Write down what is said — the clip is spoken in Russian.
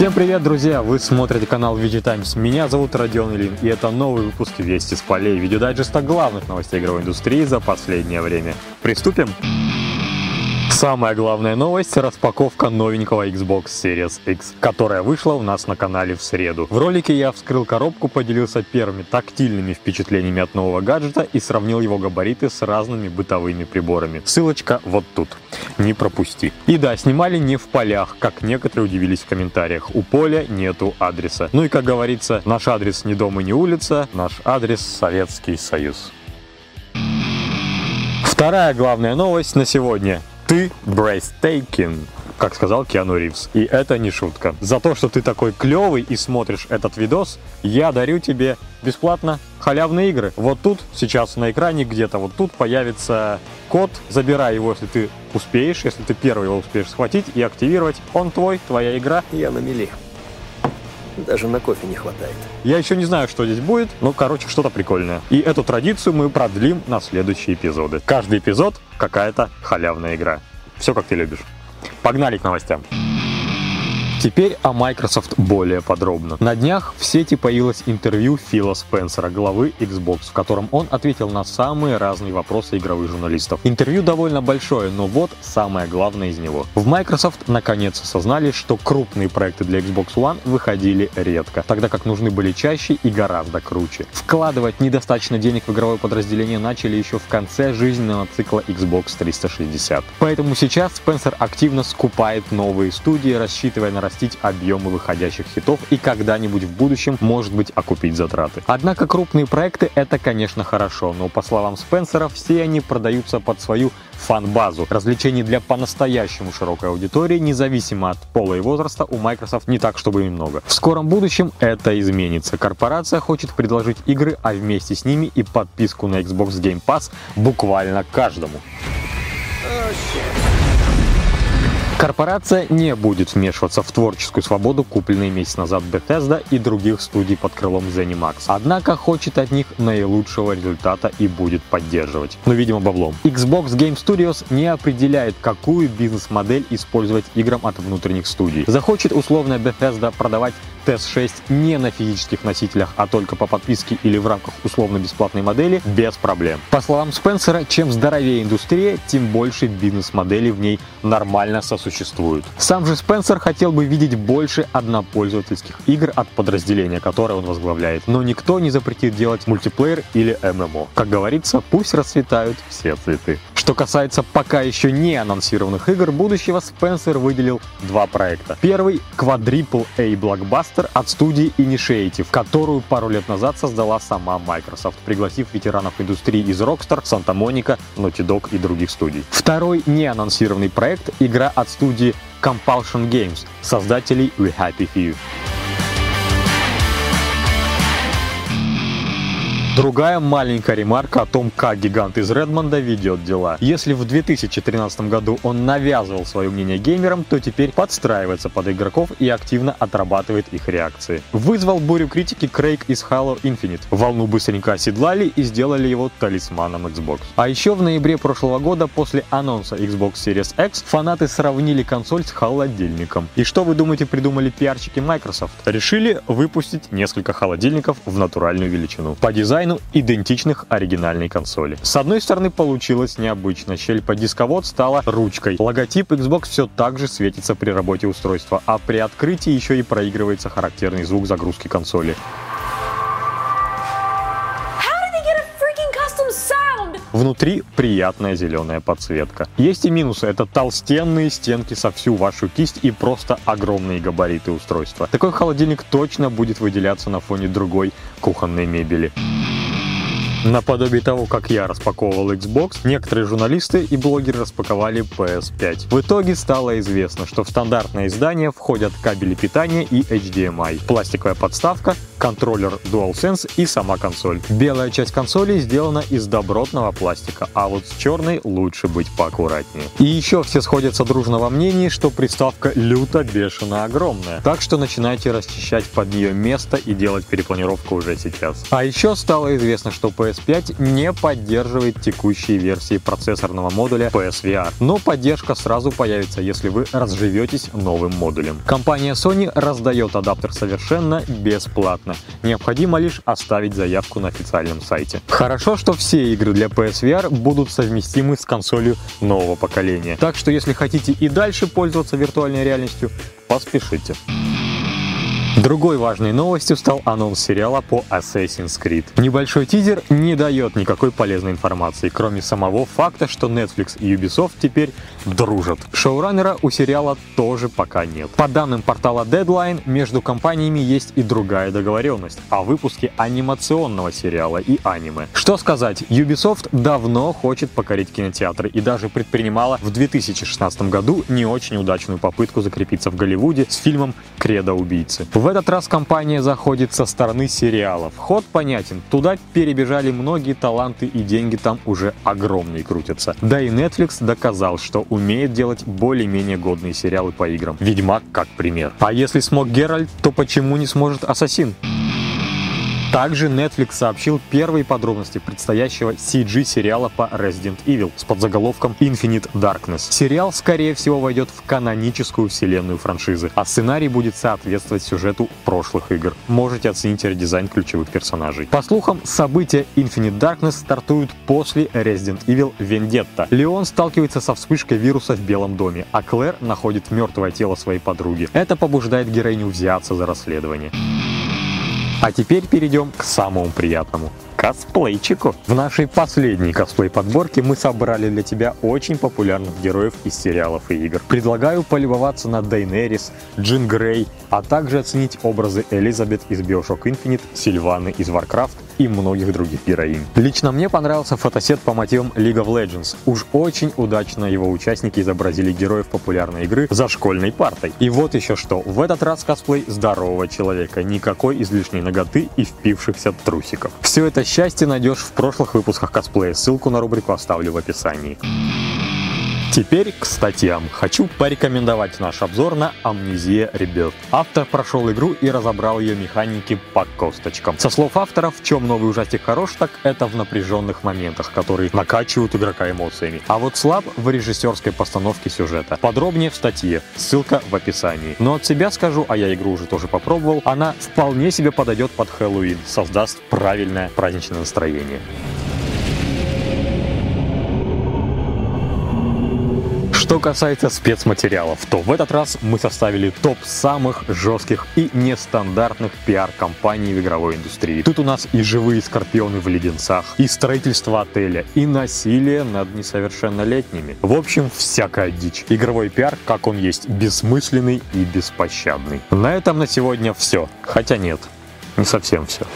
Всем привет, друзья! Вы смотрите канал VG Times. Меня зовут Родион Ильин, и это новый выпуск «Вести с полей» видеодайджеста главных новостей игровой индустрии за последнее время. Приступим! Самая главная новость – распаковка новенького Xbox Series X, которая вышла у нас на канале в среду. В ролике я вскрыл коробку, поделился первыми тактильными впечатлениями от нового гаджета и сравнил его габариты с разными бытовыми приборами. Ссылочка вот тут. Не пропусти. И да, снимали не в полях, как некоторые удивились в комментариях. У поля нету адреса. Ну и как говорится, наш адрес не дом и не улица, наш адрес Советский Союз. Вторая главная новость на сегодня. Ты breathtaking, как сказал Киану Ривз. И это не шутка. За то, что ты такой клевый и смотришь этот видос, я дарю тебе бесплатно халявные игры. Вот тут, сейчас на экране, где-то вот тут появится код. Забирай его, если ты успеешь, если ты первый его успеешь схватить и активировать. Он твой, твоя игра. Я на мели. Даже на кофе не хватает. Я еще не знаю, что здесь будет, но, короче, что-то прикольное. И эту традицию мы продлим на следующие эпизоды. Каждый эпизод какая-то халявная игра. Все, как ты любишь. Погнали к новостям. Теперь о Microsoft более подробно. На днях в сети появилось интервью Фила Спенсера, главы Xbox, в котором он ответил на самые разные вопросы игровых журналистов. Интервью довольно большое, но вот самое главное из него. В Microsoft наконец осознали, что крупные проекты для Xbox One выходили редко, тогда как нужны были чаще и гораздо круче. Вкладывать недостаточно денег в игровое подразделение начали еще в конце жизненного цикла Xbox 360. Поэтому сейчас Спенсер активно скупает новые студии, рассчитывая на нарастить объемы выходящих хитов и когда-нибудь в будущем, может быть, окупить затраты. Однако крупные проекты это, конечно, хорошо, но по словам Спенсера, все они продаются под свою фан-базу. Развлечений для по-настоящему широкой аудитории, независимо от пола и возраста, у Microsoft не так, чтобы и много. В скором будущем это изменится. Корпорация хочет предложить игры, а вместе с ними и подписку на Xbox Game Pass буквально каждому. Oh, shit. Корпорация не будет вмешиваться в творческую свободу, купленной месяц назад Bethesda и других студий под крылом ZeniMax. Однако хочет от них наилучшего результата и будет поддерживать. Но, видимо, баблом. Xbox Game Studios не определяет, какую бизнес-модель использовать играм от внутренних студий. Захочет условная Bethesda продавать TES-6 не на физических носителях, а только по подписке или в рамках условно-бесплатной модели, без проблем. По словам Спенсера, чем здоровее индустрия, тем больше бизнес-моделей в ней нормально сосуществуют. Сам же Спенсер хотел бы видеть больше однопользовательских игр от подразделения, которое он возглавляет. Но никто не запретит делать мультиплеер или ММО. Как говорится, пусть расцветают все цветы. Что касается пока еще не анонсированных игр будущего, Спенсер выделил два проекта. Первый — Quadruple A блокбастер от студии Initiative, которую пару лет назад создала сама Microsoft, пригласив ветеранов индустрии из Rockstar, Santa Monica, Naughty Dog и других студий. Второй неанонсированный проект — игра от студии Compulsion Games, создателей We Happy Few. Другая маленькая ремарка о том, как гигант из Редмонда ведет дела. Если в 2013 году он навязывал свое мнение геймерам, то теперь подстраивается под игроков и активно отрабатывает их реакции. Вызвал бурю критики Крейг из Halo Infinite. Волну быстренько оседлали и сделали его талисманом Xbox. А еще в ноябре прошлого года, после анонса Xbox Series X, фанаты сравнили консоль с холодильником. И что вы думаете придумали пиарщики Microsoft? Решили выпустить несколько холодильников в натуральную величину. По дизайну дизайну идентичных оригинальной консоли. С одной стороны получилось необычно, щель под дисковод стала ручкой. Логотип Xbox все так же светится при работе устройства, а при открытии еще и проигрывается характерный звук загрузки консоли. Внутри приятная зеленая подсветка. Есть и минусы. Это толстенные стенки со всю вашу кисть и просто огромные габариты устройства. Такой холодильник точно будет выделяться на фоне другой кухонной мебели. Наподобие того, как я распаковывал Xbox, некоторые журналисты и блогеры распаковали PS5. В итоге стало известно, что в стандартное издание входят кабели питания и HDMI, пластиковая подставка, контроллер DualSense и сама консоль. Белая часть консоли сделана из добротного пластика, а вот с черной лучше быть поаккуратнее. И еще все сходятся дружно во мнении, что приставка люто бешено огромная. Так что начинайте расчищать под нее место и делать перепланировку уже сейчас. А еще стало известно, что PS5 не поддерживает текущие версии процессорного модуля PSVR, но поддержка сразу появится, если вы разживетесь новым модулем. Компания Sony раздает адаптер совершенно бесплатно. Необходимо лишь оставить заявку на официальном сайте. Хорошо, что все игры для PSVR будут совместимы с консолью нового поколения. Так что если хотите и дальше пользоваться виртуальной реальностью, поспешите. Другой важной новостью стал анонс сериала по Assassin's Creed. Небольшой тизер не дает никакой полезной информации, кроме самого факта, что Netflix и Ubisoft теперь дружат. Шоураннера у сериала тоже пока нет. По данным портала Deadline, между компаниями есть и другая договоренность о выпуске анимационного сериала и аниме. Что сказать, Ubisoft давно хочет покорить кинотеатры и даже предпринимала в 2016 году не очень удачную попытку закрепиться в Голливуде с фильмом «Кредо убийцы». В этот раз компания заходит со стороны сериалов. Ход понятен. Туда перебежали многие таланты и деньги там уже огромные крутятся. Да и Netflix доказал, что умеет делать более-менее годные сериалы по играм. Ведьмак как пример. А если смог Геральт, то почему не сможет Ассасин? Также Netflix сообщил первые подробности предстоящего CG-сериала по Resident Evil с подзаголовком Infinite Darkness. Сериал, скорее всего, войдет в каноническую вселенную франшизы, а сценарий будет соответствовать сюжету прошлых игр. Можете оценить редизайн ключевых персонажей. По слухам, события Infinite Darkness стартуют после Resident Evil Vendetta. Леон сталкивается со вспышкой вируса в Белом доме, а Клэр находит мертвое тело своей подруги. Это побуждает героиню взяться за расследование. А теперь перейдем к самому приятному косплейчику. В нашей последней косплей-подборке мы собрали для тебя очень популярных героев из сериалов и игр. Предлагаю полюбоваться на Дейнерис, Джин Грей, а также оценить образы Элизабет из Bioshock Infinite, Сильваны из Warcraft и многих других героинь. Лично мне понравился фотосет по мотивам League of Legends. Уж очень удачно его участники изобразили героев популярной игры за школьной партой. И вот еще что, в этот раз косплей здорового человека, никакой излишней ноготы и впившихся трусиков. Все это счастье найдешь в прошлых выпусках косплея, ссылку на рубрику оставлю в описании. Теперь к статьям. Хочу порекомендовать наш обзор на Amnesia Rebirth. Автор прошел игру и разобрал ее механики по косточкам. Со слов автора, в чем новый ужастик хорош, так это в напряженных моментах, которые накачивают игрока эмоциями. А вот слаб в режиссерской постановке сюжета. Подробнее в статье, ссылка в описании. Но от себя скажу, а я игру уже тоже попробовал, она вполне себе подойдет под Хэллоуин, создаст правильное праздничное настроение. Что касается спецматериалов, то в этот раз мы составили топ самых жестких и нестандартных пиар-компаний в игровой индустрии. Тут у нас и живые скорпионы в леденцах, и строительство отеля, и насилие над несовершеннолетними. В общем, всякая дичь. Игровой пиар, как он есть, бессмысленный и беспощадный. На этом на сегодня все. Хотя нет, не совсем все.